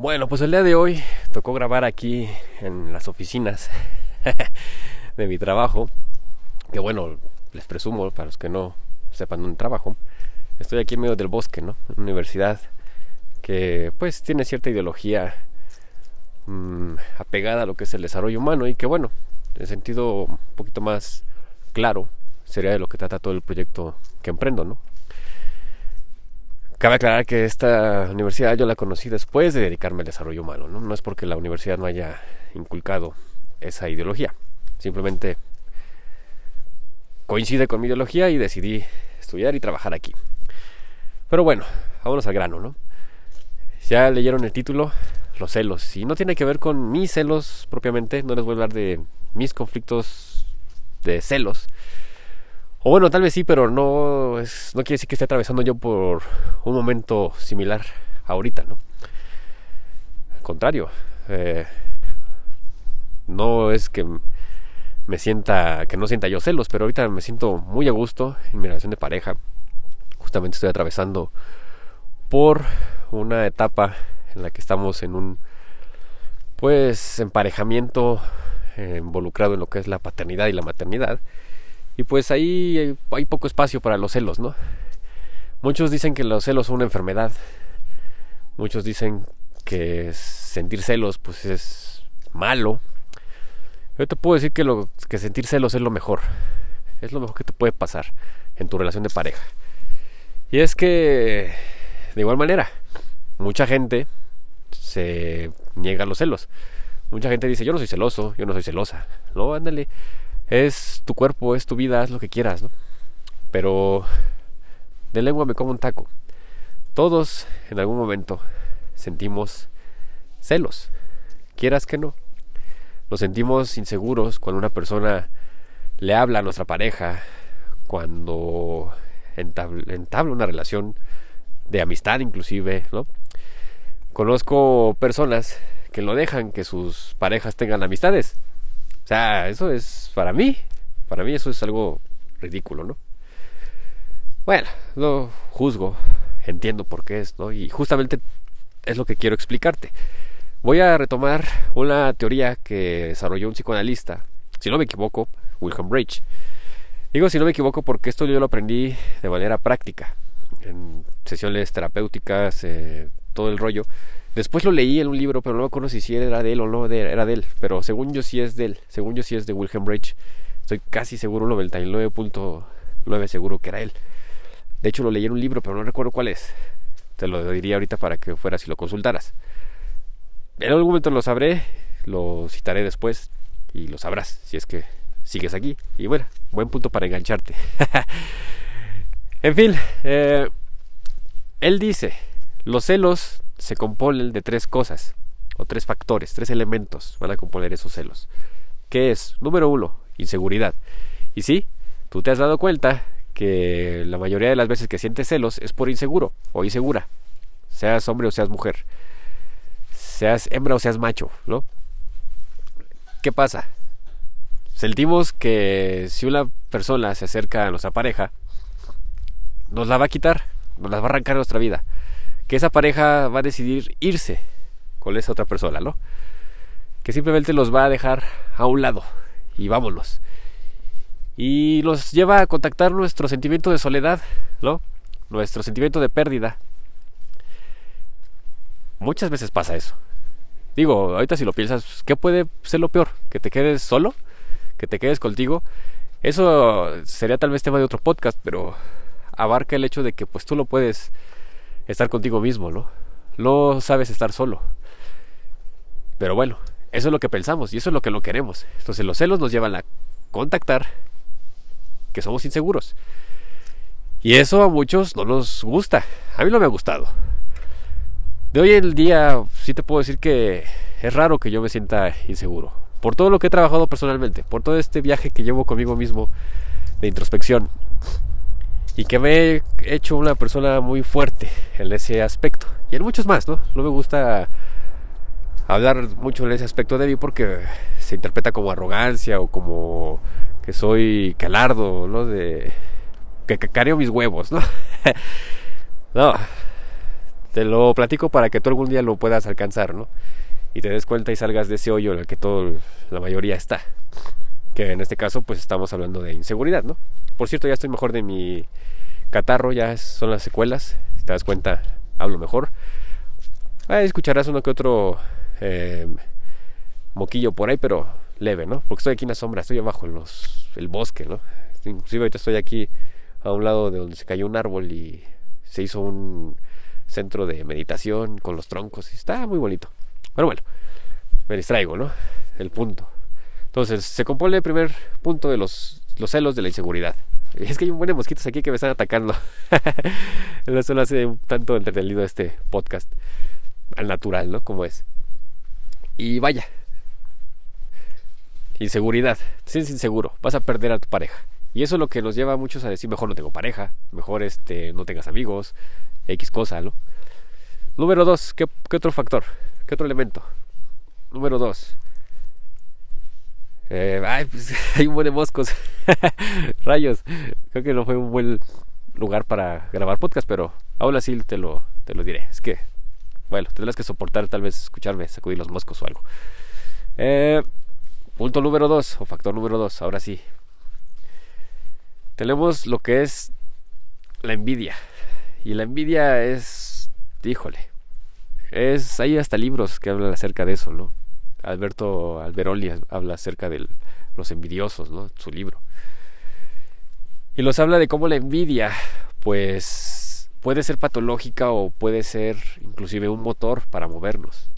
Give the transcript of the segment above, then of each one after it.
Bueno, pues el día de hoy tocó grabar aquí en las oficinas de mi trabajo. Que bueno, les presumo, para los que no sepan un trabajo, estoy aquí en medio del bosque, ¿no? Una universidad que pues tiene cierta ideología mmm, apegada a lo que es el desarrollo humano y que bueno, en sentido un poquito más claro, sería de lo que trata todo el proyecto que emprendo, ¿no? Cabe aclarar que esta universidad yo la conocí después de dedicarme al desarrollo humano, ¿no? Es porque la universidad no haya inculcado esa ideología, simplemente coincide con mi ideología y decidí estudiar y trabajar aquí. Pero bueno, vámonos al grano, ¿no? Ya leyeron el título, los celos, y no tiene que ver con mis celos propiamente, no les voy a hablar de mis conflictos de celos, o bueno, tal vez sí, pero no, es, no quiere decir que esté atravesando yo por un momento similar ahorita, ¿no? Al contrario, eh, no es que me sienta, que no sienta yo celos, pero ahorita me siento muy a gusto en mi relación de pareja. Justamente estoy atravesando por una etapa en la que estamos en un, pues, emparejamiento eh, involucrado en lo que es la paternidad y la maternidad y pues ahí hay, poco espacio para los celos, ¿no? Muchos dicen que los celos son una enfermedad. Muchos dicen que sentir celos pues es malo. Yo te puedo decir que, que sentir celos es lo mejor. Es lo mejor que te puede pasar en tu relación de pareja. Y es que, de igual manera, mucha gente se niega a los celos. Mucha gente dice, yo no soy celoso, yo no soy celosa. No, ándale es tu cuerpo, es tu vida, haz lo que quieras, ¿no? Pero de lengua me como un taco. Todos en algún momento sentimos celos, quieras que no. Nos sentimos inseguros cuando una persona le habla a nuestra pareja, cuando entabla, una relación de amistad inclusive, ¿no? Conozco personas que no dejan que sus parejas tengan amistades o sea, eso es para mí, para mí eso es algo ridículo, ¿no? Bueno, lo juzgo, entiendo por qué es, ¿no? Y justamente es lo que quiero explicarte. Voy a retomar una teoría que desarrolló un psicoanalista, si no me equivoco, Wilhelm Bridge. Digo si no me equivoco porque esto yo lo aprendí de manera práctica, en sesiones terapéuticas, eh, todo el rollo. Después lo leí en un libro, pero no me acuerdo si era de él o no era de él. Pero según yo sí es de él. Según yo sí es de Wilhelm Reich. Estoy casi seguro, 99.9 seguro que era él. De hecho lo leí en un libro, pero no recuerdo cuál es. Te lo diría ahorita para que fueras y lo consultaras. En algún momento lo sabré, lo citaré después y lo sabrás si es que sigues aquí. Y bueno, buen punto para engancharte. en fin, eh, él dice, los celos se componen de tres cosas, o tres factores, tres elementos van a componer esos celos. ¿Qué es? Número uno, inseguridad. Y sí, tú te has dado cuenta que la mayoría de las veces que sientes celos es por inseguro o insegura, seas hombre o seas mujer, seas hembra o seas macho, ¿no? ¿Qué pasa? Sentimos que si una persona se acerca a nuestra pareja, nos la va a quitar, nos la va a arrancar nuestra vida que esa pareja va a decidir irse con esa otra persona, ¿no? Que simplemente los va a dejar a un lado y vámonos. Y nos lleva a contactar nuestro sentimiento de soledad, ¿no? Nuestro sentimiento de pérdida. Muchas veces pasa eso. Digo, ahorita si lo piensas, ¿qué puede ser lo peor? ¿Que te quedes solo? ¿Que te quedes contigo? Eso sería tal vez tema de otro podcast, pero abarca el hecho de que pues tú lo puedes estar contigo mismo, ¿no? No sabes estar solo. Pero bueno, eso es lo que pensamos y eso es lo que no queremos. Entonces los celos nos llevan a contactar que somos inseguros. Y eso a muchos no nos gusta. A mí no me ha gustado. De hoy en día sí te puedo decir que es raro que yo me sienta inseguro. Por todo lo que he trabajado personalmente, por todo este viaje que llevo conmigo mismo de introspección y que me he hecho una persona muy fuerte en ese aspecto y en muchos más, ¿no? No me gusta hablar mucho en ese aspecto de mí porque se interpreta como arrogancia o como que soy calardo, ¿no? De que cacareo mis huevos, ¿no? no. Te lo platico para que tú algún día lo puedas alcanzar, ¿no? Y te des cuenta y salgas de ese hoyo en el que todo, la mayoría está. Que en este caso, pues estamos hablando de inseguridad, ¿no? Por cierto, ya estoy mejor de mi catarro, ya son las secuelas. Si te das cuenta, hablo mejor. Ah, escucharás uno que otro eh, moquillo por ahí, pero leve, ¿no? Porque estoy aquí en la sombra, estoy abajo el bosque, ¿no? Inclusive ahorita estoy aquí a un lado de donde se cayó un árbol y se hizo un centro de meditación con los troncos y está muy bonito. Pero bueno, me distraigo, ¿no? El punto. Entonces, se compone el primer punto de los, los celos de la inseguridad. Es que hay un buen de mosquitos aquí que me están atacando. Eso lo hace un tanto entretenido este podcast. Al natural, ¿no? Como es. Y vaya. Inseguridad. Te sientes inseguro. Vas a perder a tu pareja. Y eso es lo que nos lleva a muchos a decir, mejor no tengo pareja, mejor este, no tengas amigos, X cosa, ¿no? Número dos, ¿qué, otro factor? ¿Qué otro elemento? Número dos. Eh, ay, pues hay un buen de moscos. Rayos. Creo que no fue un buen lugar para grabar podcast, pero aún así te lo, te lo diré. Es que, bueno, tendrás que soportar tal vez escucharme sacudir los moscos o algo. Eh, punto número dos, o factor número dos, ahora sí, tenemos lo que es la envidia. Y la envidia es, híjole, es, hay hasta libros que hablan acerca de eso, ¿no? Alberto Alberoli habla acerca de los envidiosos, ¿no? Su libro. Y los habla de cómo la envidia, pues, puede ser patológica o puede ser inclusive un motor para movernos.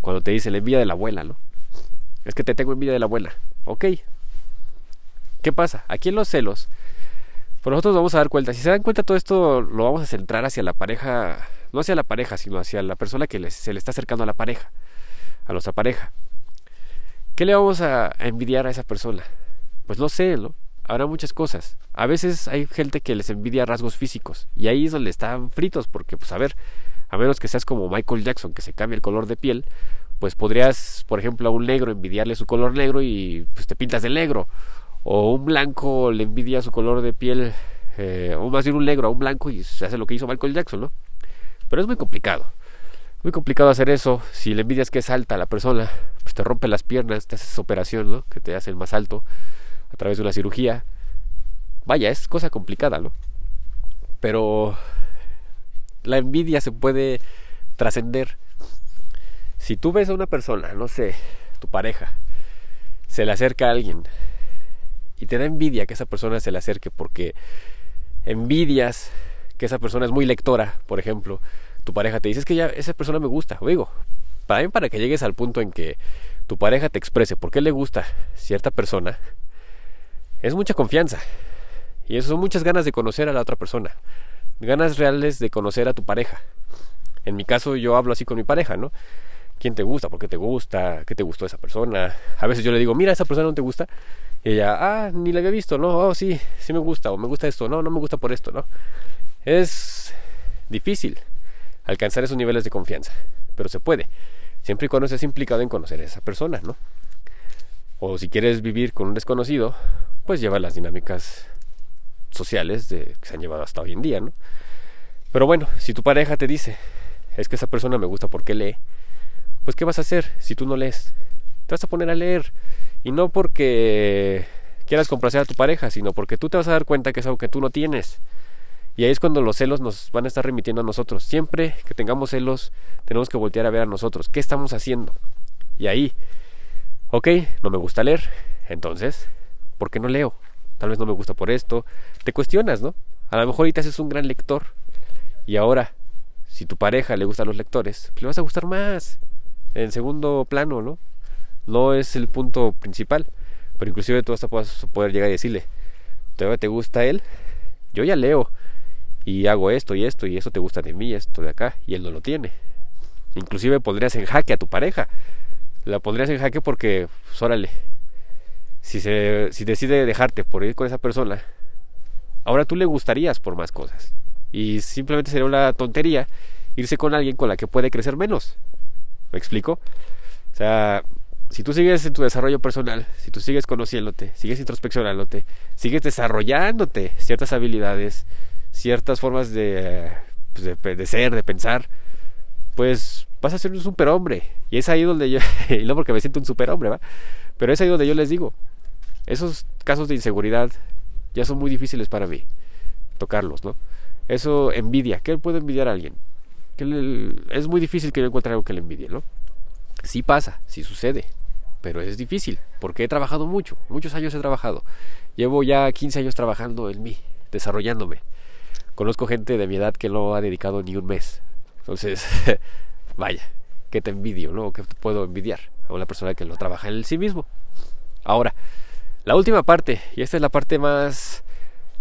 Cuando te dice la envidia de la abuela, ¿no? Es que te tengo envidia de la abuela. Ok. ¿Qué pasa? Aquí en los celos pero nosotros vamos a dar cuenta. Si se dan cuenta, todo esto lo vamos a centrar hacia la pareja, no hacia la pareja, sino hacia la persona que se le está acercando a la pareja, a nuestra pareja. ¿Qué le vamos a, envidiar a esa persona? Pues no sé, ¿no? Habrá muchas cosas. A veces hay gente que les envidia rasgos físicos y ahí es donde están fritos porque, pues a ver, a menos que seas como Michael Jackson que se cambia el color de piel, pues podrías, por ejemplo, a un negro envidiarle su color negro y pues te pintas de negro o un blanco le envidia su color de piel, eh, o más bien un negro a un blanco y se hace lo que hizo Michael Jackson, ¿no? Pero es muy complicado. Muy complicado hacer eso. Si le envidias que es alta la persona, pues te rompe las piernas, te haces operación, ¿no? Que te hace el más alto a través de una cirugía. Vaya, es cosa complicada, ¿no? Pero la envidia se puede trascender. Si tú ves a una persona, no sé, tu pareja, se le acerca a alguien y te da envidia que esa persona se le acerque porque envidias que esa persona es muy lectora, por ejemplo, tu pareja te dice, que ya esa persona me gusta, digo, para mí para que llegues al punto en que tu pareja te exprese por qué le gusta cierta persona, es mucha confianza. Y eso son muchas ganas de conocer a la otra persona. Ganas reales de conocer a tu pareja. En mi caso yo hablo así con mi pareja, ¿no? ¿Quién te gusta? ¿Por qué te gusta? ¿Qué te gustó esa persona? A veces yo le digo, mira, esa persona no te gusta. Y ella, ah, ni la había visto, no, oh, sí, sí me gusta, o me gusta esto, no, no me gusta por esto, ¿no? Es difícil alcanzar esos niveles de confianza, pero se puede, siempre y cuando estés implicado en conocer a esa persona, ¿no? O si quieres vivir con un desconocido, pues lleva las dinámicas sociales de, que se han llevado hasta hoy en día, ¿no? Pero bueno, si tu pareja te dice, es que esa persona me gusta porque lee, pues ¿qué vas a hacer si tú no lees? Te vas a poner a leer y no porque quieras complacer a tu pareja, sino porque tú te vas a dar cuenta que es algo que tú no tienes. Y ahí es cuando los celos nos van a estar remitiendo a nosotros. Siempre que tengamos celos, tenemos que voltear a ver a nosotros. ¿Qué estamos haciendo? Y ahí, ok, no me gusta leer. Entonces, ¿por qué no leo? Tal vez no me gusta por esto. Te cuestionas, ¿no? A lo mejor ahorita haces un gran lector. Y ahora, si tu pareja le gustan los lectores, pues le vas a gustar más. En segundo plano, ¿no? no es el punto principal. Pero inclusive tú hasta puedes poder llegar y decirle, ¿te, te gusta él? Yo ya leo y hago esto y esto y eso te gusta de mí, esto de acá, y él no lo tiene. Inclusive pondrías en jaque a tu pareja. La pondrías en jaque porque, pues, órale, si, se, si decide dejarte por ir con esa persona, ahora tú le gustarías por más cosas. Y simplemente sería una tontería irse con alguien con la que puede crecer menos. ¿Me explico? O sea, si tú sigues en tu desarrollo personal, si tú sigues conociéndote, sigues introspeccionándote, sigues desarrollándote ciertas habilidades, ciertas formas de, pues, de, ser, de pensar, pues vas a ser un superhombre. Y es ahí donde yo, y no porque me siento un superhombre, ¿va? Pero es ahí donde yo les digo, esos casos de inseguridad ya son muy difíciles para mí tocarlos, ¿no? Eso envidia, ¿qué puede envidiar a alguien? Que es muy difícil que yo encuentre algo que le envidie, ¿no? Sí pasa, sí sucede, pero es difícil, porque he trabajado mucho, muchos años he trabajado. Llevo ya 15 años trabajando en mí, desarrollándome. Conozco gente de mi edad que no ha dedicado ni un mes. Entonces, vaya, que te envidio, ¿no? Que te puedo envidiar a una persona que lo trabaja en sí mismo. Ahora, la última parte, y esta es la parte más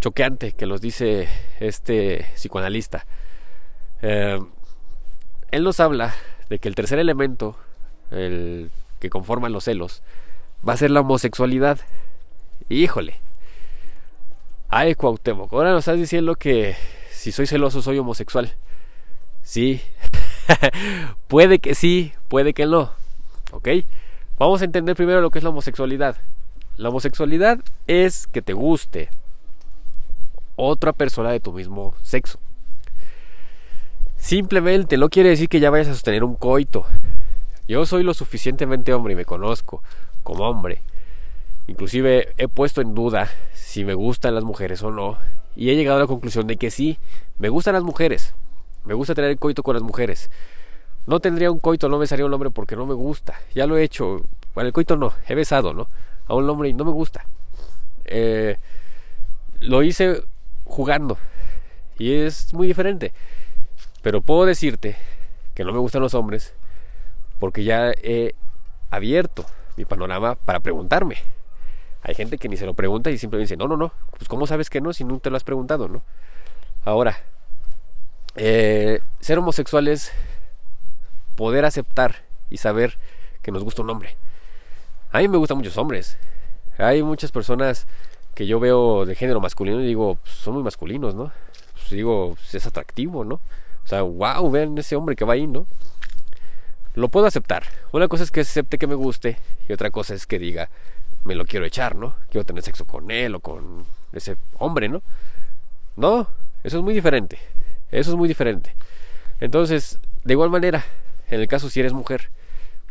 choqueante que nos dice este psicoanalista. Eh, él nos habla de que el tercer elemento, el que conforma los celos, va a ser la homosexualidad. Híjole. Ay, Cuauhtémoc, ahora nos estás diciendo que si soy celoso soy homosexual. Sí. puede que sí, puede que no. ¿Ok? Vamos a entender primero lo que es la homosexualidad. La homosexualidad es que te guste otra persona de tu mismo sexo. Simplemente no quiere decir que ya vayas a sostener un coito. Yo soy lo suficientemente hombre y me conozco como hombre. Inclusive he puesto en duda si me gustan las mujeres o no. Y he llegado a la conclusión de que sí, me gustan las mujeres. Me gusta tener el coito con las mujeres. No tendría un coito, no besaría a un hombre porque no me gusta. Ya lo he hecho. Bueno, el coito no, he besado, ¿no? A un hombre y no me gusta. Eh, lo hice jugando. Y es muy diferente. Pero puedo decirte que no me gustan los hombres porque ya he abierto mi panorama para preguntarme. Hay gente que ni se lo pregunta y simplemente dice, no, no, no, pues ¿cómo sabes que no si no te lo has preguntado, no? Ahora, eh, ser homosexual es poder aceptar y saber que nos gusta un hombre. A mí me gustan muchos hombres. Hay muchas personas que yo veo de género masculino y digo, pues, son muy masculinos, ¿no? Pues digo, pues, es atractivo, ¿no? O sea, wow, vean ese hombre que va ahí, ¿no? Lo puedo aceptar. Una cosa es que acepte que me guste y otra cosa es que diga, me lo quiero echar, ¿no? Quiero tener sexo con él o con ese hombre, ¿no? No, eso es muy diferente. Eso es muy diferente. Entonces, de igual manera, en el caso si eres mujer,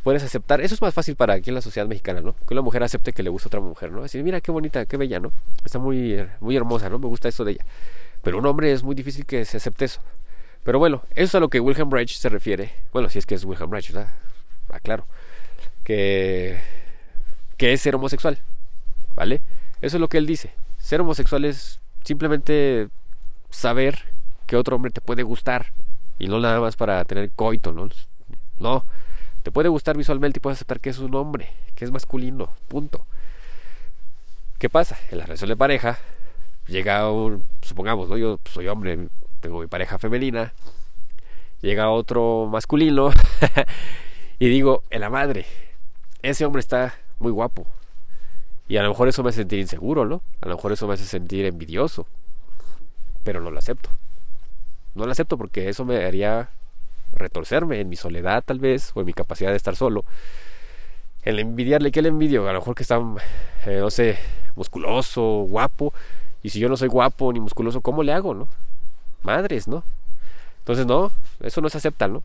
puedes aceptar. Eso es más fácil para aquí en la sociedad mexicana, ¿no? Que una mujer acepte que le gusta a otra mujer, ¿no? Decir, mira qué bonita, qué bella, ¿no? Está muy, muy hermosa, ¿no? Me gusta eso de ella. Pero un hombre es muy difícil que se acepte eso. Pero bueno, eso es a lo que Wilhelm Reich se refiere. Bueno, si es que es Wilhelm Reich, ¿verdad? Ah, claro. Que, que es ser homosexual, ¿vale? Eso es lo que él dice. Ser homosexual es simplemente saber que otro hombre te puede gustar y no nada más para tener coito, ¿no? No, te puede gustar visualmente y puedes aceptar que es un hombre, que es masculino, punto. ¿Qué pasa? En la relación de pareja llega un, supongamos, ¿no? yo soy hombre, tengo mi pareja femenina, llega otro masculino y digo, en la madre, ese hombre está muy guapo. Y a lo mejor eso me hace sentir inseguro, ¿no? A lo mejor eso me hace sentir envidioso. Pero no lo acepto. No lo acepto porque eso me haría retorcerme en mi soledad tal vez, o en mi capacidad de estar solo. El envidiarle, ¿qué le envidio? A lo mejor que está, eh, no sé, musculoso, guapo. Y si yo no soy guapo ni musculoso, ¿cómo le hago, no? Madres, ¿no? Entonces, no, eso no se acepta, ¿no?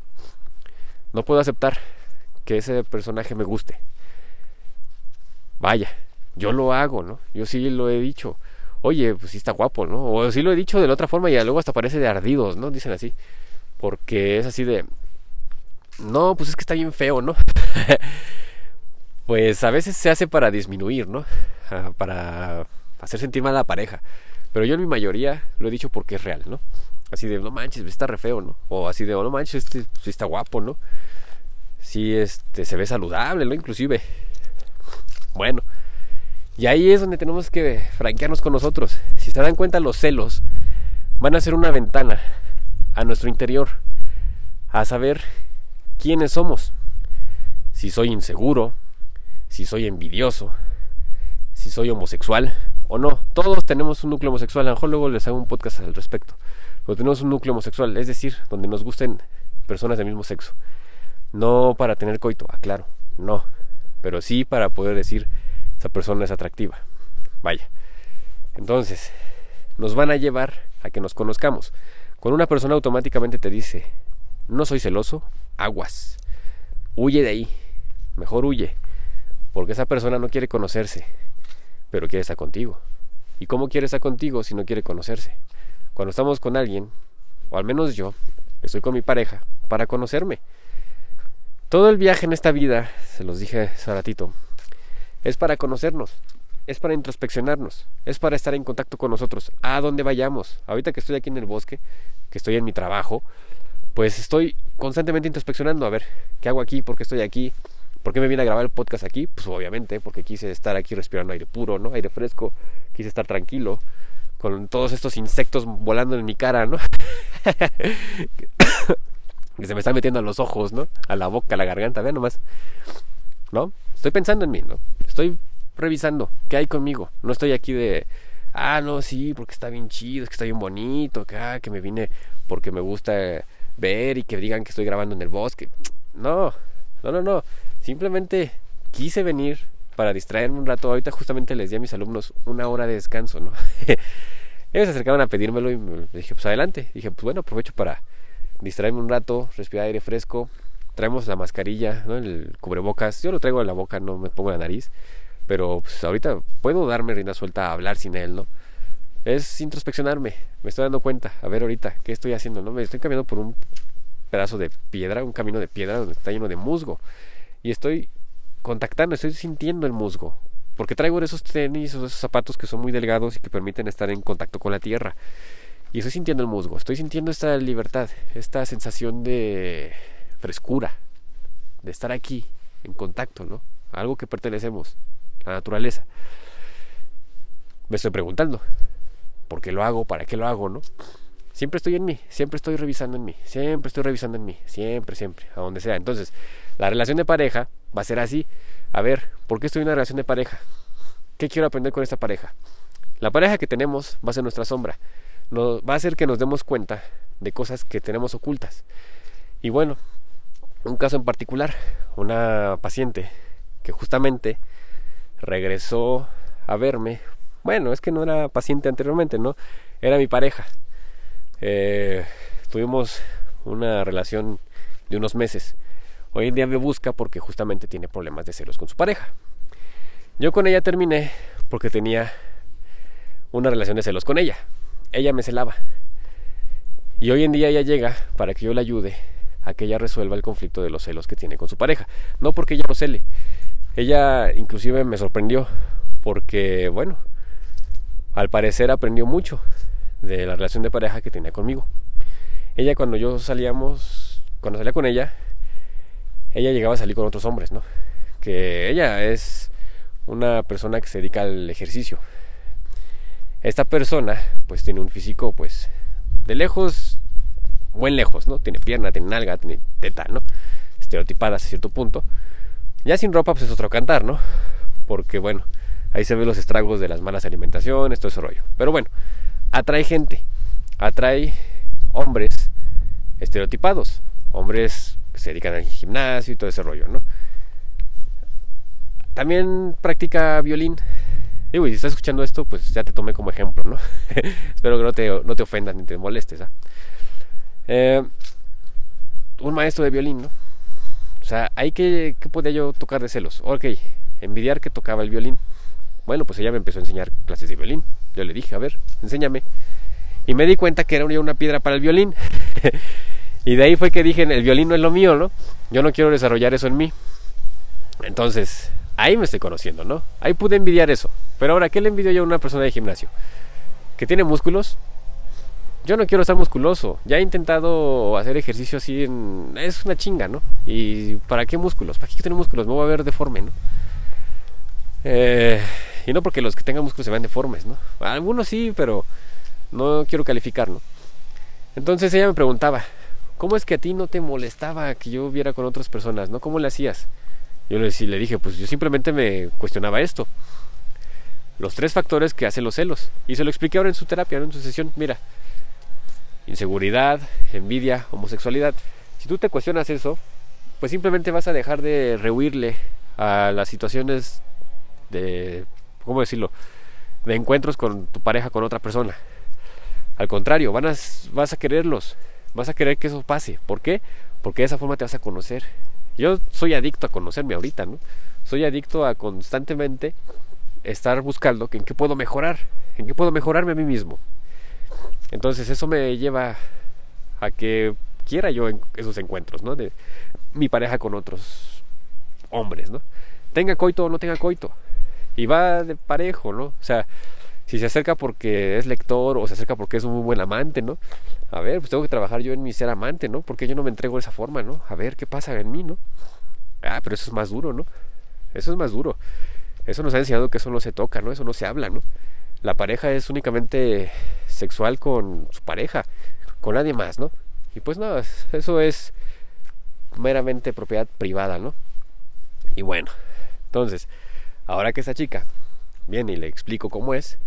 No puedo aceptar que ese personaje me guste. Vaya, yo lo hago, ¿no? Yo sí lo he dicho. Oye, pues sí está guapo, ¿no? O sí lo he dicho de la otra forma y luego hasta parece de ardidos, ¿no? Dicen así porque es así de, no, pues es que está bien feo, ¿no? pues a veces se hace para disminuir, ¿no? Ah, para hacer sentir mal a la pareja. Pero yo en mi mayoría lo he dicho porque es real, ¿no? Así de, no manches, está re feo, ¿no? O así de, oh, no manches, este sí está guapo, ¿no? Sí, este, se ve saludable, ¿no? Inclusive. Bueno, y ahí es donde tenemos que franquearnos con nosotros. Si se dan cuenta, los celos van a ser una ventana a nuestro interior, a saber quiénes somos. Si soy inseguro, si soy envidioso, si soy homosexual o no. Todos tenemos un núcleo homosexual. A lo mejor luego les hago un podcast al respecto. Pero tenemos un núcleo homosexual, es decir, donde nos gusten personas del mismo sexo. No para tener coito, aclaro, no. Pero sí para poder decir, esa persona es atractiva. Vaya. Entonces, nos van a llevar a que nos conozcamos. Cuando una persona automáticamente te dice, no soy celoso, aguas. Huye de ahí. Mejor huye. Porque esa persona no quiere conocerse, pero quiere estar contigo. ¿Y cómo quiere estar contigo si no quiere conocerse? Cuando estamos con alguien, o al menos yo, estoy con mi pareja, para conocerme. Todo el viaje en esta vida, se los dije hace ratito, es para conocernos, es para introspeccionarnos, es para estar en contacto con nosotros, a donde vayamos. Ahorita que estoy aquí en el bosque, que estoy en mi trabajo, pues estoy constantemente introspeccionando a ver qué hago aquí, por qué estoy aquí, por qué me vine a grabar el podcast aquí. Pues obviamente porque quise estar aquí respirando aire puro, ¿no? Aire fresco, quise estar tranquilo con todos estos insectos volando en mi cara, ¿no? que se me están metiendo a los ojos, ¿no? A la boca, a la garganta, vean nomás. ¿No? Estoy pensando en mí, ¿no? Estoy revisando qué hay conmigo. No estoy aquí de, ah, no, sí, porque está bien chido, es que está bien bonito, que, ah, que me vine porque me gusta ver y que digan que estoy grabando en el bosque. No, no, no, no. Simplemente quise venir para distraerme un rato. Ahorita justamente les di a mis alumnos una hora de descanso, ¿no? Ellos se acercaban a pedírmelo y me dije, pues adelante. Dije, pues bueno, aprovecho para distraerme un rato, respirar aire fresco. Traemos la mascarilla, ¿no? El cubrebocas. Yo lo traigo en la boca, no me pongo en la nariz. Pero pues ahorita puedo darme rienda suelta a hablar sin él, ¿no? Es introspeccionarme. Me estoy dando cuenta. A ver ahorita, ¿qué estoy haciendo? ¿No? Me estoy caminando por un pedazo de piedra, un camino de piedra donde está lleno de musgo. Y estoy contactando, estoy sintiendo el musgo. Porque traigo esos tenis esos zapatos que son muy delgados y que permiten estar en contacto con la tierra. Y estoy sintiendo el musgo, estoy sintiendo esta libertad, esta sensación de frescura, de estar aquí, en contacto, ¿no? Algo que pertenecemos, la naturaleza. Me estoy preguntando, ¿por qué lo hago? ¿Para qué lo hago? ¿No? Siempre estoy en mí, siempre estoy revisando en mí, siempre estoy revisando en mí, siempre, siempre, a donde sea. Entonces, la relación de pareja va a ser así. A ver, ¿por qué estoy en una relación de pareja? ¿Qué quiero aprender con esta pareja? La pareja que tenemos va a ser nuestra sombra va a hacer que nos demos cuenta de cosas que tenemos ocultas. Y bueno, un caso en particular, una paciente que justamente regresó a verme. Bueno, es que no era paciente anteriormente, ¿no? Era mi pareja. Eh, tuvimos una relación de unos meses. Hoy en día me busca porque justamente tiene problemas de celos con su pareja. Yo con ella terminé porque tenía una relación de celos con ella ella me celaba. Y hoy en día ella llega para que yo le ayude a que ella resuelva el conflicto de los celos que tiene con su pareja. No porque ella lo cele. Ella inclusive me sorprendió porque, bueno, al parecer aprendió mucho de la relación de pareja que tenía conmigo. Ella cuando yo salíamos, cuando salía con ella, ella llegaba a salir con otros hombres, ¿no? Que ella es una persona que se dedica al ejercicio, esta persona pues tiene un físico pues de lejos, buen lejos, ¿no? Tiene pierna, tiene nalga, tiene teta, ¿no? Estereotipada hasta cierto punto. Ya sin ropa pues es otro cantar, ¿no? Porque bueno, ahí se ven los estragos de las malas alimentaciones, todo ese rollo. Pero bueno, atrae gente, atrae hombres estereotipados, hombres que se dedican al gimnasio y todo ese rollo, ¿no? También practica violín, Y si estás escuchando esto, pues ya te tomé como ejemplo, ¿no? Espero que no te, no te ofendas ni te molestes. ¿ah? Eh, un maestro de violín, ¿no? O sea, ¿hay que, ¿qué podía yo tocar de celos? Ok, envidiar que tocaba el violín. Bueno, pues ella me empezó a enseñar clases de violín. Yo le dije, a ver, enséñame. Y me di cuenta que era una piedra para el violín. y de ahí fue que dije, el violín no es lo mío, ¿no? Yo no quiero desarrollar eso en mí. Entonces, ahí me estoy conociendo, ¿no? Ahí pude envidiar eso. Pero ahora, ¿qué le envidio yo a una persona de gimnasio? ¿Que tiene músculos? Yo no quiero estar musculoso. Ya he intentado hacer ejercicio así. Es una chinga, ¿no? ¿Y para qué músculos? ¿Para qué tener músculos? Me voy a ver deforme, ¿no? Eh, y no porque los que tengan músculos se vean deformes, ¿no? Algunos sí, pero no quiero calificar, ¿no? Entonces ella me preguntaba, ¿cómo es que a ti no te molestaba que yo viera con otras personas, ¿no? ¿Cómo le hacías? Yo le, dije, pues yo simplemente me cuestionaba esto. Los tres factores que hacen los celos. Y se lo expliqué ahora en su terapia, en su sesión. Mira, inseguridad, envidia, homosexualidad. Si tú te cuestionas eso, pues simplemente vas a dejar de rehuirle a las situaciones de, ¿cómo decirlo? De encuentros con tu pareja, con otra persona. Al contrario, vas a quererlos, vas a querer que eso pase. ¿Por qué? Porque de esa forma te vas a conocer. Yo soy adicto a conocerme ahorita, ¿no? Soy adicto a constantemente estar buscando en qué puedo mejorar, en qué puedo mejorarme a mí mismo. Entonces eso me lleva a que quiera yo en esos encuentros, ¿no? De mi pareja con otros hombres, ¿no? Tenga coito o no tenga coito. Y va de parejo, ¿no? O sea, si se acerca porque es lector o se acerca porque es un muy buen amante, ¿no? A ver, pues tengo que trabajar yo en mi ser amante, ¿no? Porque yo no me entrego de esa forma, ¿no? A ver qué pasa en mí, ¿no? Ah, pero eso es más duro, ¿no? Eso es más duro. Eso nos ha enseñado que eso no se toca, ¿no? Eso no se habla, ¿no? La pareja es únicamente sexual con su pareja, con nadie más, ¿no? Y pues nada, eso es meramente propiedad privada, ¿no? Y bueno, entonces, ahora que esa chica viene y le explico cómo es,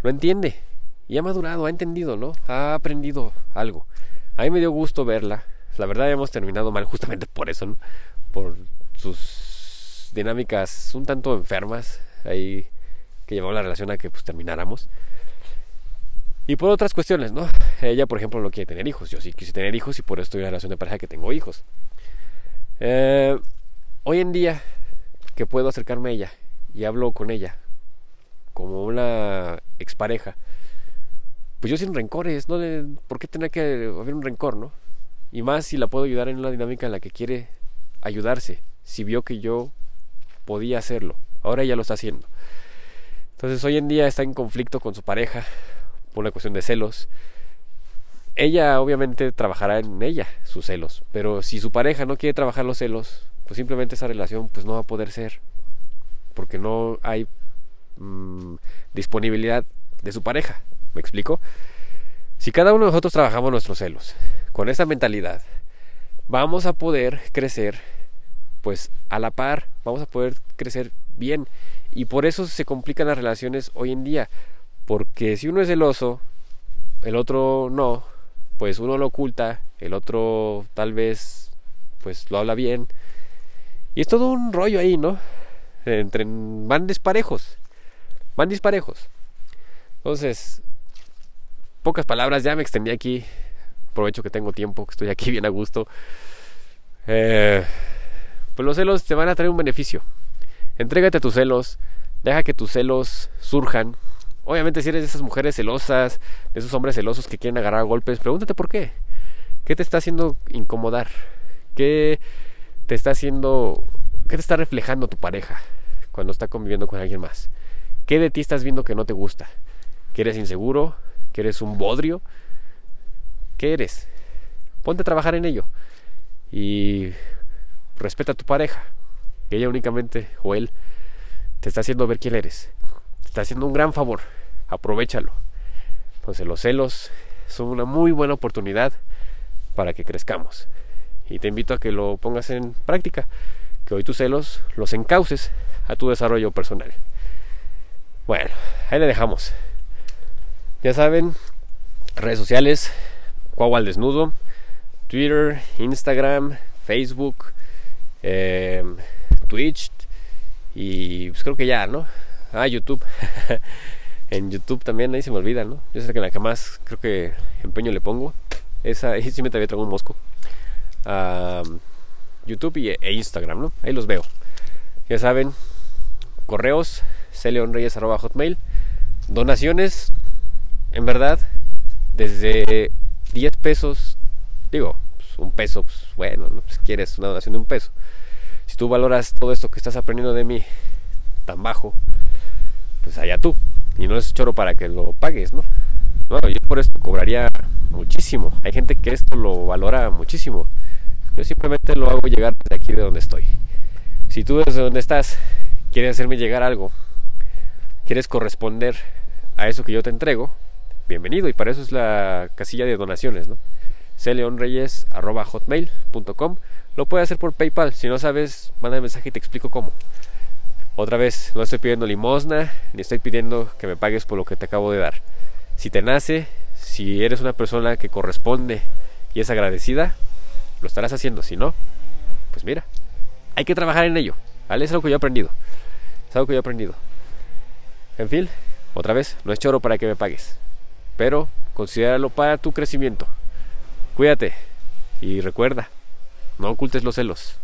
lo entiende y ha madurado, ha entendido, ¿no? Ha aprendido algo. A mí me dio gusto verla. La verdad hemos terminado mal justamente por eso, ¿no? Por sus dinámicas un tanto enfermas ahí que llevó la relación a que pues termináramos. Y por otras cuestiones, ¿no? Ella, por ejemplo, no quiere tener hijos. Yo sí quise tener hijos y por eso estoy en la relación de pareja que tengo hijos. Eh, hoy en día que puedo acercarme a ella y hablo con ella como una expareja, pues yo sin rencores, ¿no? ¿Por qué tener que haber un rencor, no? Y más si la puedo ayudar en una dinámica en la que quiere ayudarse, si vio que yo podía hacerlo. Ahora ella lo está haciendo. Entonces hoy en día está en conflicto con su pareja por una cuestión de celos. Ella obviamente trabajará en ella sus celos, pero si su pareja no quiere trabajar los celos, pues simplemente esa relación pues no va a poder ser porque no hay Mm, disponibilidad de su pareja. ¿Me explico? Si cada uno de nosotros trabajamos nuestros celos con esa mentalidad, vamos a poder crecer pues a la par, vamos a poder crecer bien. Y por eso se complican las relaciones hoy en día. Porque si uno es celoso, el otro no, pues uno lo oculta, el otro tal vez pues lo habla bien. Y es todo un rollo ahí, ¿no? Entre, van desparejos. Van disparejos. Entonces, pocas palabras, ya me extendí aquí. Aprovecho que tengo tiempo, que estoy aquí bien a gusto. Eh, pues los celos te van a traer un beneficio. Entrégate a tus celos, deja que tus celos surjan. Obviamente si eres de esas mujeres celosas, de esos hombres celosos que quieren agarrar golpes, pregúntate por qué. ¿Qué te está haciendo incomodar? ¿Qué te está haciendo, qué te está reflejando tu pareja cuando está conviviendo con alguien más? ¿Qué de ti estás viendo que no te gusta? ¿Que eres inseguro? ¿Que eres un bodrio? ¿Qué eres? Ponte a trabajar en ello. Y respeta a tu pareja. Que ella únicamente, o él, te está haciendo ver quién eres. Te está haciendo un gran favor. Aprovechalo. Entonces los celos son una muy buena oportunidad para que crezcamos. Y te invito a que lo pongas en práctica. Que hoy tus celos los encauces a tu desarrollo personal. Bueno, ahí le dejamos. Ya saben, redes sociales, Cuau al Desnudo, Twitter, Instagram, Facebook, em, Twitch y pues creo que ya, ¿no? Ah, YouTube. en YouTube también, ahí se me olvida, ¿no? Yo sé que la que más creo que empeño le pongo. Esa, ahí sí me te había un mosco. YouTube y, e Instagram, ¿no? Ahí los veo. Ya saben, correos hotmail Donaciones, en verdad, desde 10 pesos, digo, pues, un peso, pues bueno, ¿no? pues quieres una donación de un peso. Si tú valoras todo esto que estás aprendiendo de mí tan bajo, pues allá tú. Y no es choro para que lo pagues, ¿no? No, yo por esto cobraría muchísimo. Hay gente que esto lo valora muchísimo. Yo simplemente lo hago llegar de aquí de donde estoy. Si tú desde donde estás quieres hacerme llegar algo quieres corresponder a eso que yo te entrego, bienvenido. Y para eso es la casilla de donaciones, ¿no? cleonreyes.hotmail.com Lo puedes hacer por PayPal. Si no sabes, manda mensaje y te explico cómo. Otra vez, no estoy pidiendo limosna, ni estoy pidiendo que me pagues por lo que te acabo de dar. Si te nace, si eres una persona que corresponde y es agradecida, lo estarás haciendo. Si no, pues mira, hay que trabajar en ello. ¿Vale? Es algo que yo he aprendido. Es algo que yo he aprendido. En fin, otra vez, no es choro para que me pagues, pero considéralo para tu crecimiento. Cuídate y recuerda, no ocultes los celos.